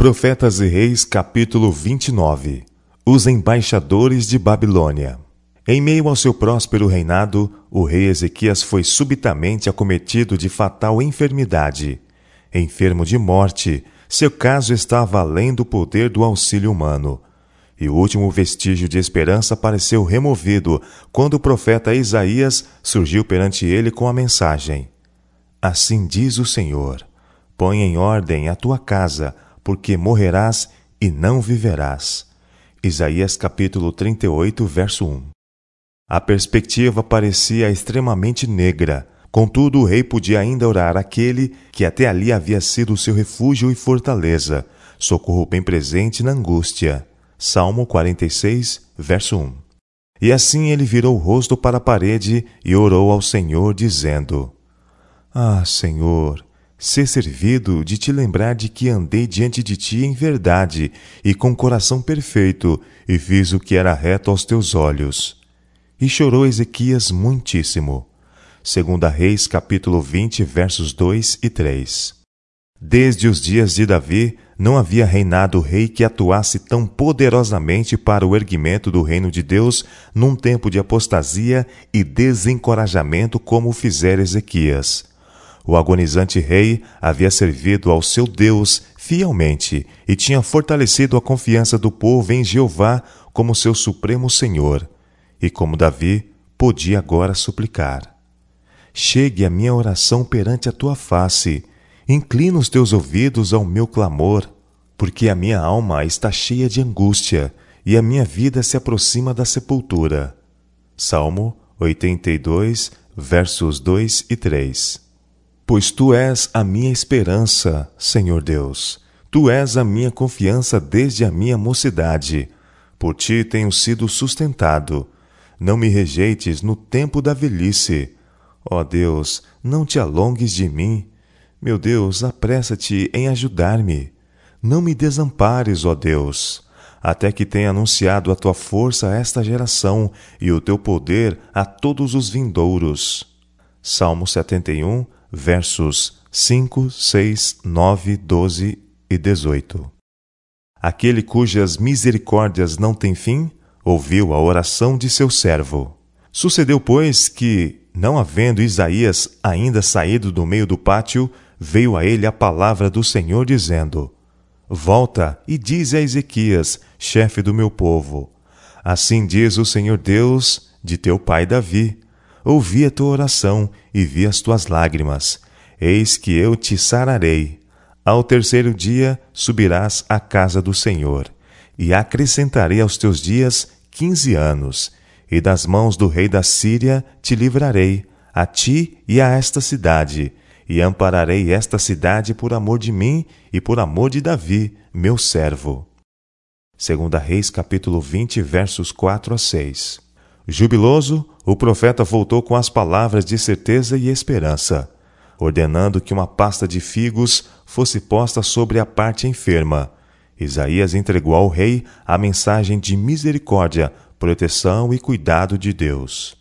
Profetas e Reis, capítulo 29 Os embaixadores de Babilônia. Em meio ao seu próspero reinado, o rei Ezequias foi subitamente acometido de fatal enfermidade. Enfermo de morte, seu caso estava além do poder do auxílio humano. E o último vestígio de esperança pareceu removido quando o profeta Isaías surgiu perante ele com a mensagem: Assim diz o Senhor: Põe em ordem a tua casa, porque morrerás e não viverás. Isaías capítulo 38, verso 1. A perspectiva parecia extremamente negra. Contudo, o rei podia ainda orar aquele que até ali havia sido seu refúgio e fortaleza, socorro bem presente na angústia. Salmo 46, verso 1. E assim ele virou o rosto para a parede e orou ao Senhor, dizendo: Ah, Senhor, ser servido de te lembrar de que andei diante de ti em verdade e com coração perfeito, e fiz o que era reto aos teus olhos. E chorou Ezequias muitíssimo. Segunda Reis, capítulo 20, versos 2 e 3. Desde os dias de Davi, não havia reinado rei que atuasse tão poderosamente para o erguimento do reino de Deus num tempo de apostasia e desencorajamento como fizera Ezequias. O agonizante rei havia servido ao seu Deus fielmente e tinha fortalecido a confiança do povo em Jeová como seu supremo Senhor. E como Davi, podia agora suplicar: Chegue a minha oração perante a tua face, inclina os teus ouvidos ao meu clamor, porque a minha alma está cheia de angústia e a minha vida se aproxima da sepultura. Salmo 82, versos 2 e 3 Pois tu és a minha esperança, Senhor Deus. Tu és a minha confiança desde a minha mocidade. Por ti tenho sido sustentado. Não me rejeites no tempo da velhice. Ó Deus, não te alongues de mim. Meu Deus, apressa-te em ajudar-me. Não me desampares, ó Deus, até que tenha anunciado a tua força a esta geração e o teu poder a todos os vindouros. Salmo 71, versos 5, 6, 9, 12 e 18. Aquele cujas misericórdias não têm fim, ouviu a oração de seu servo. Sucedeu, pois, que, não havendo Isaías ainda saído do meio do pátio, veio a ele a palavra do Senhor, dizendo: Volta e dize a Ezequias, chefe do meu povo: Assim diz o Senhor Deus de teu pai Davi: Ouvi a tua oração e vi as tuas lágrimas. Eis que eu te sararei. Ao terceiro dia subirás à casa do Senhor, e acrescentarei aos teus dias quinze anos, e das mãos do rei da Síria te livrarei, a ti e a esta cidade, e ampararei esta cidade por amor de mim e por amor de Davi, meu servo. Segunda Reis capítulo 20, versos 4 a 6. Jubiloso, o profeta voltou com as palavras de certeza e esperança, ordenando que uma pasta de figos fosse posta sobre a parte enferma. Isaías entregou ao rei a mensagem de misericórdia, proteção e cuidado de Deus.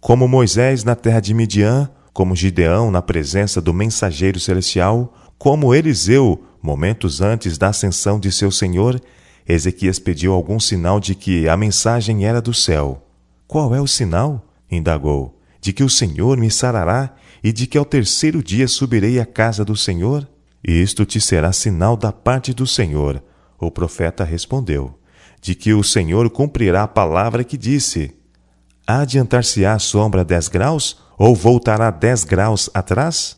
Como Moisés na terra de Midian, como Gideão na presença do mensageiro celestial, como Eliseu, momentos antes da ascensão de seu Senhor, Ezequias pediu algum sinal de que a mensagem era do céu. Qual é o sinal? indagou. De que o Senhor me sarará e de que ao terceiro dia subirei à casa do Senhor? Isto te será sinal da parte do Senhor. O profeta respondeu: De que o Senhor cumprirá a palavra que disse: Adiantar-se-á a sombra dez graus ou voltará dez graus atrás?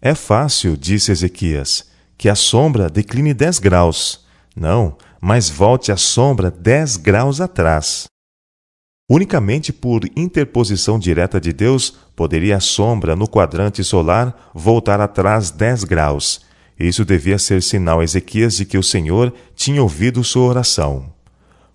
É fácil, disse Ezequias, que a sombra decline dez graus. Não, mas volte a sombra dez graus atrás. Unicamente por interposição direta de Deus poderia a sombra no quadrante solar voltar atrás 10 graus. Isso devia ser sinal a Ezequias de que o Senhor tinha ouvido sua oração.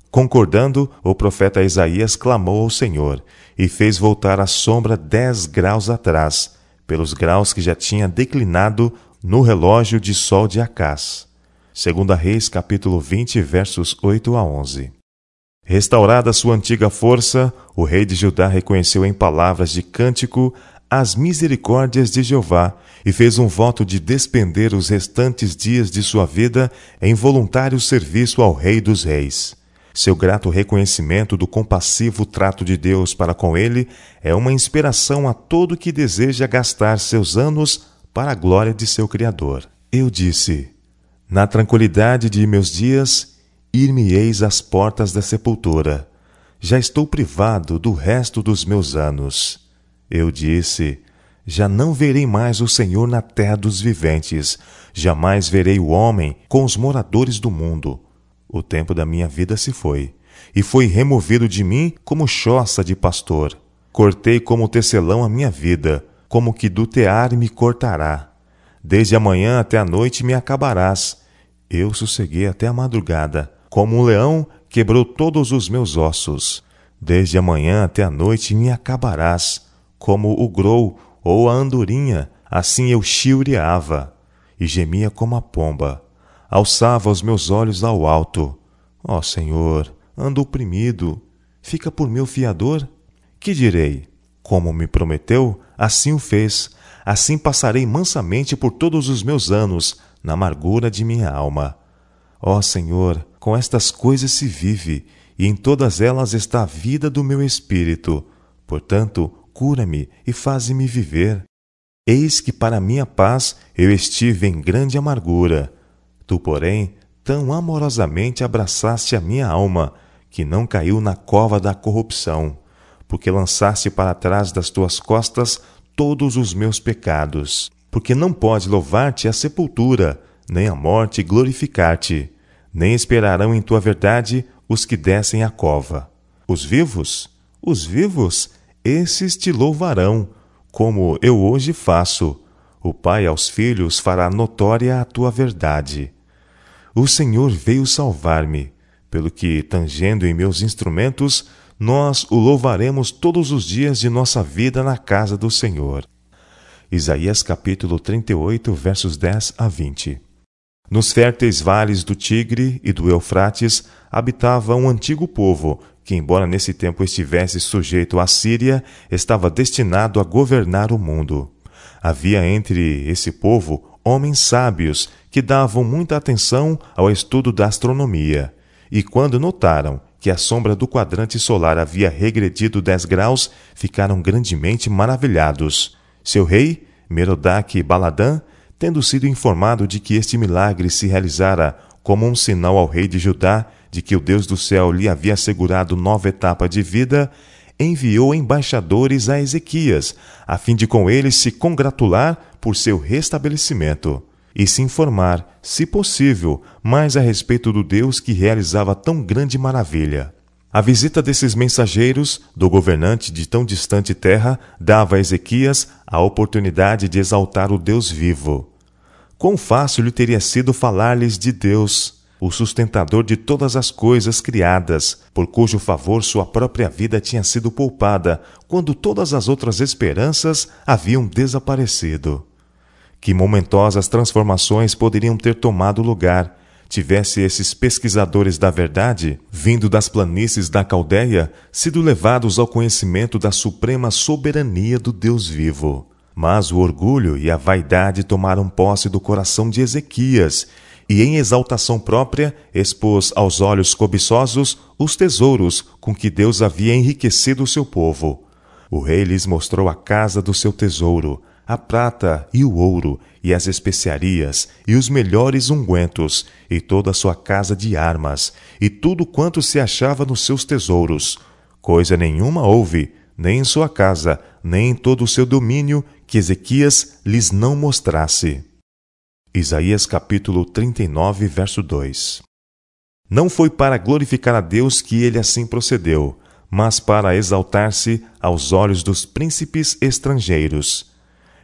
Concordando, o profeta Isaías clamou ao Senhor e fez voltar a sombra dez graus atrás, pelos graus que já tinha declinado no relógio de sol de Acás. Segunda Reis, capítulo 20, versos 8 a 11. Restaurada sua antiga força, o rei de Judá reconheceu em palavras de cântico as misericórdias de Jeová e fez um voto de despender os restantes dias de sua vida em voluntário serviço ao Rei dos Reis. Seu grato reconhecimento do compassivo trato de Deus para com ele é uma inspiração a todo que deseja gastar seus anos para a glória de seu Criador. Eu disse: Na tranquilidade de meus dias, ir-me-eis às portas da sepultura. Já estou privado do resto dos meus anos. Eu disse: Já não verei mais o Senhor na terra dos viventes, jamais verei o homem com os moradores do mundo. O tempo da minha vida se foi, e foi removido de mim como choça de pastor. Cortei como tecelão a minha vida, como que do tear me cortará. Desde a manhã até a noite me acabarás. Eu sosseguei até a madrugada. Como um leão, quebrou todos os meus ossos. Desde a manhã até a noite me acabarás. Como o grou ou a andorinha, assim eu chilreava e gemia como a pomba alçava os meus olhos ao alto. Ó oh, Senhor, ando oprimido, fica por meu fiador? Que direi? Como me prometeu, assim o fez, assim passarei mansamente por todos os meus anos, na amargura de minha alma. Ó oh, Senhor, com estas coisas se vive, e em todas elas está a vida do meu espírito. Portanto, cura-me e faze-me viver. Eis que para minha paz eu estive em grande amargura Tu, porém, tão amorosamente abraçaste a minha alma, que não caiu na cova da corrupção, porque lançaste para trás das tuas costas todos os meus pecados. Porque não pode louvar-te a sepultura, nem a morte glorificar-te, nem esperarão em tua verdade os que descem à cova. Os vivos, os vivos, esses te louvarão, como eu hoje faço. O Pai aos filhos fará notória a tua verdade. O Senhor veio salvar-me, pelo que, tangendo em meus instrumentos, nós o louvaremos todos os dias de nossa vida na casa do Senhor. Isaías capítulo 38, versos 10 a 20. Nos férteis vales do Tigre e do Eufrates habitava um antigo povo, que, embora nesse tempo estivesse sujeito à Síria, estava destinado a governar o mundo. Havia entre esse povo homens sábios que davam muita atenção ao estudo da astronomia, e quando notaram que a sombra do quadrante solar havia regredido dez graus, ficaram grandemente maravilhados. Seu rei, Merodach Baladã, tendo sido informado de que este milagre se realizara como um sinal ao rei de Judá de que o Deus do céu lhe havia assegurado nova etapa de vida, enviou embaixadores a Ezequias, a fim de com ele se congratular por seu restabelecimento e se informar, se possível, mais a respeito do Deus que realizava tão grande maravilha. A visita desses mensageiros, do governante de tão distante terra, dava a Ezequias a oportunidade de exaltar o Deus vivo. Quão fácil lhe teria sido falar-lhes de Deus, o sustentador de todas as coisas criadas, por cujo favor sua própria vida tinha sido poupada, quando todas as outras esperanças haviam desaparecido. Que momentosas transformações poderiam ter tomado lugar, tivesse esses pesquisadores da verdade, vindo das planícies da Caldeia, sido levados ao conhecimento da suprema soberania do Deus vivo. Mas o orgulho e a vaidade tomaram posse do coração de Ezequias, e em exaltação própria expôs aos olhos cobiçosos os tesouros com que Deus havia enriquecido o seu povo. O rei lhes mostrou a casa do seu tesouro, a prata e o ouro, e as especiarias, e os melhores ungüentos, e toda a sua casa de armas, e tudo quanto se achava nos seus tesouros. Coisa nenhuma houve, nem em sua casa, nem em todo o seu domínio, que Ezequias lhes não mostrasse. Isaías capítulo 39, verso 2 Não foi para glorificar a Deus que ele assim procedeu, mas para exaltar-se aos olhos dos príncipes estrangeiros.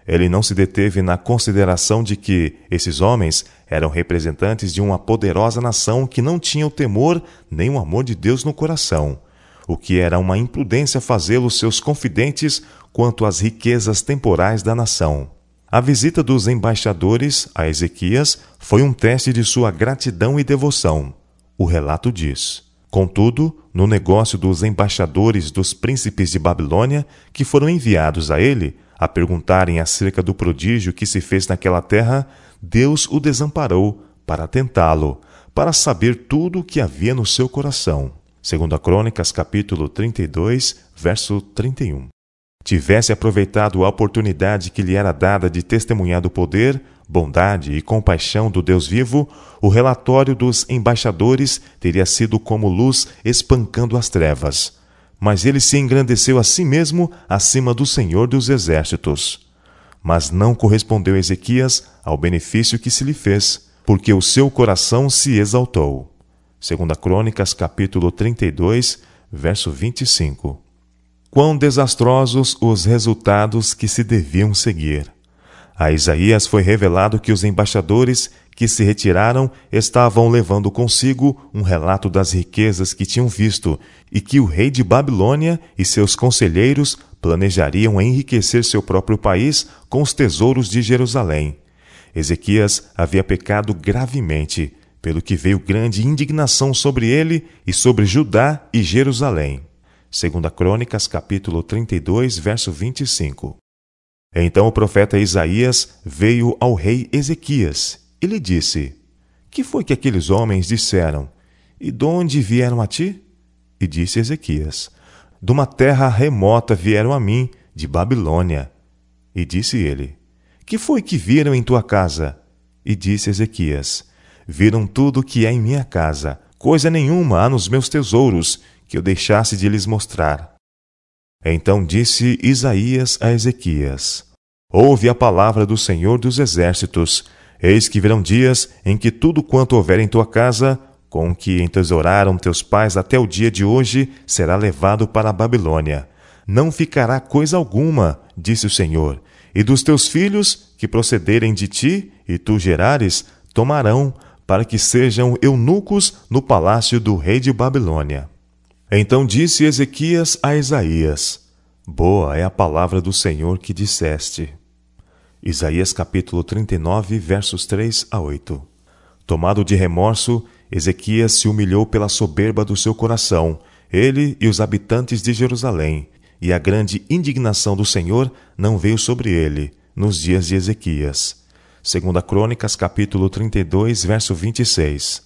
Ele não se deteve na consideração de que esses homens eram representantes de uma poderosa nação que não tinha o temor nem o amor de Deus no coração, o que era uma imprudência fazê-los seus confidentes quanto às riquezas temporais da nação. A visita dos embaixadores a Ezequias foi um teste de sua gratidão e devoção. O relato diz: Contudo, no negócio dos embaixadores dos príncipes de Babilônia, que foram enviados a ele, A perguntarem acerca do prodígio que se fez naquela terra, Deus o desamparou para tentá-lo, para saber tudo o que havia no seu coração. Segundo a Crônicas, capítulo 32, verso 31. Tivesse aproveitado a oportunidade que lhe era dada de testemunhar do poder, bondade e compaixão do Deus vivo, o relatório dos embaixadores teria sido como luz espancando as trevas. Mas ele se engrandeceu a si mesmo acima do Senhor dos Exércitos. Mas não correspondeu Ezequias ao benefício que se lhe fez, porque o seu coração se exaltou. Segunda Crônicas, capítulo 32, verso 25. Quão desastrosos os resultados que se deviam seguir. A Isaías foi revelado que os embaixadores que se retiraram estavam levando consigo um relato das riquezas que tinham visto e que o rei de Babilônia e seus conselheiros planejariam enriquecer seu próprio país com os tesouros de Jerusalém. Ezequias havia pecado gravemente, pelo que veio grande indignação sobre ele e sobre Judá e Jerusalém. Segunda Crônicas, capítulo 32, verso 25. Então o profeta Isaías veio ao rei Ezequias e lhe disse: Que foi que aqueles homens disseram? E de onde vieram a ti? E disse Ezequias: De uma terra remota vieram a mim, de Babilônia. E disse ele: Que foi que viram em tua casa? E disse Ezequias: Viram tudo que é em minha casa, coisa nenhuma há nos meus tesouros, que eu deixasse de lhes mostrar. Então disse Isaías a Ezequias: Ouve a palavra do Senhor dos Exércitos. Eis que virão dias em que tudo quanto houver em tua casa, com que entesouraram teus pais até o dia de hoje, será levado para a Babilônia. Não ficará coisa alguma, disse o Senhor, e dos teus filhos, que procederem de ti, e tu gerares, tomarão, para que sejam eunucos no palácio do rei de Babilônia. Então disse Ezequias a Isaías: Boa é a palavra do Senhor que disseste. Isaías capítulo 39, versos 3 a 8. Tomado de remorso, Ezequias se humilhou pela soberba do seu coração, ele e os habitantes de Jerusalém, e a grande indignação do Senhor não veio sobre ele nos dias de Ezequias. Segunda Crônicas capítulo 32, verso 26.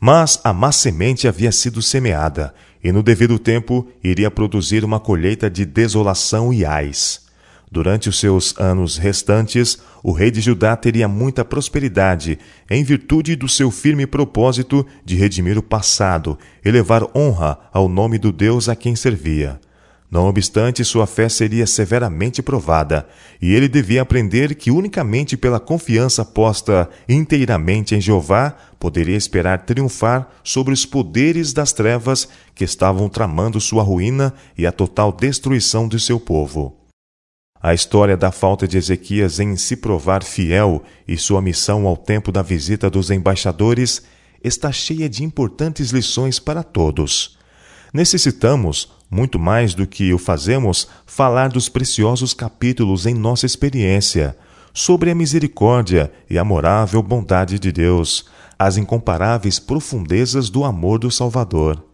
Mas a má semente havia sido semeada, e no devido tempo iria produzir uma colheita de desolação e ais. Durante os seus anos restantes, o rei de Judá teria muita prosperidade, em virtude do seu firme propósito de redimir o passado e levar honra ao nome do Deus a quem servia. Não obstante, sua fé seria severamente provada, e ele devia aprender que unicamente pela confiança posta inteiramente em Jeová poderia esperar triunfar sobre os poderes das trevas que estavam tramando sua ruína e a total destruição de seu povo. A história da falta de Ezequias em se provar fiel e sua missão ao tempo da visita dos embaixadores está cheia de importantes lições para todos. Necessitamos, muito mais do que o fazemos, falar dos preciosos capítulos em nossa experiência, sobre a misericórdia e amorável bondade de Deus, as incomparáveis profundezas do amor do Salvador.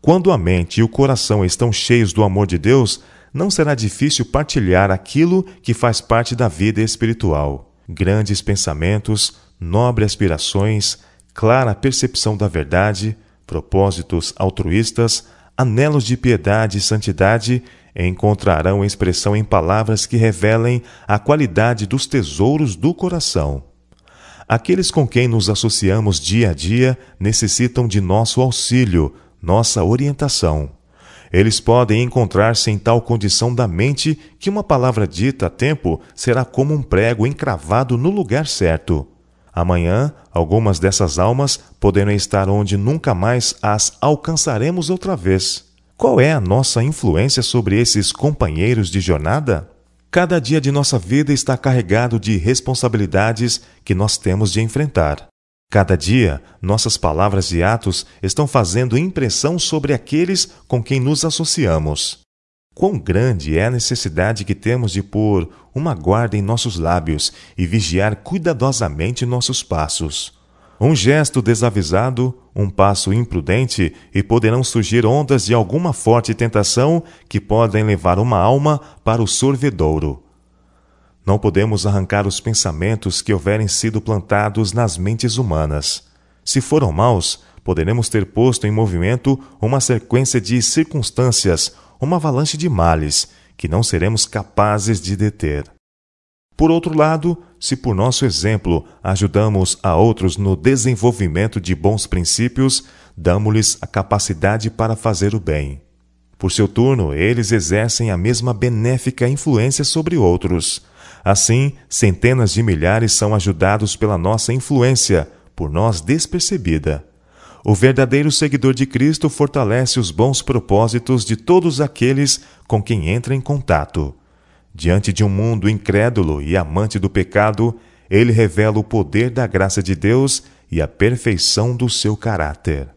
Quando a mente e o coração estão cheios do amor de Deus, não será difícil partilhar aquilo que faz parte da vida espiritual. Grandes pensamentos, nobres aspirações, clara percepção da verdade, propósitos altruístas, anelos de piedade e santidade encontrarão expressão em palavras que revelem a qualidade dos tesouros do coração. Aqueles com quem nos associamos dia a dia necessitam de nosso auxílio, nossa orientação. Eles podem encontrar-se em tal condição da mente que uma palavra dita a tempo será como um prego encravado no lugar certo. Amanhã, algumas dessas almas poderão estar onde nunca mais as alcançaremos outra vez. Qual é a nossa influência sobre esses companheiros de jornada? Cada dia de nossa vida está carregado de responsabilidades que nós temos de enfrentar. Cada dia, nossas palavras e atos estão fazendo impressão sobre aqueles com quem nos associamos. Quão grande é a necessidade que temos de pôr uma guarda em nossos lábios e vigiar cuidadosamente nossos passos. Um gesto desavisado, um passo imprudente, e poderão surgir ondas de alguma forte tentação que podem levar uma alma para o sorvedouro. Não podemos arrancar os pensamentos que houverem sido plantados nas mentes humanas. Se foram maus, poderemos ter posto em movimento uma sequência de circunstâncias, uma avalanche de males, que não seremos capazes de deter. Por outro lado, se por nosso exemplo ajudamos a outros no desenvolvimento de bons princípios, damos-lhes a capacidade para fazer o bem. Por seu turno, eles exercem a mesma benéfica influência sobre outros. Assim, centenas de milhares são ajudados pela nossa influência, por nós despercebida. O verdadeiro seguidor de Cristo fortalece os bons propósitos de todos aqueles com quem entra em contato. Diante de um mundo incrédulo e amante do pecado, ele revela o poder da graça de Deus e a perfeição do seu caráter.